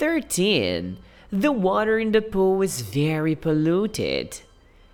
13. The water in the pool is very polluted.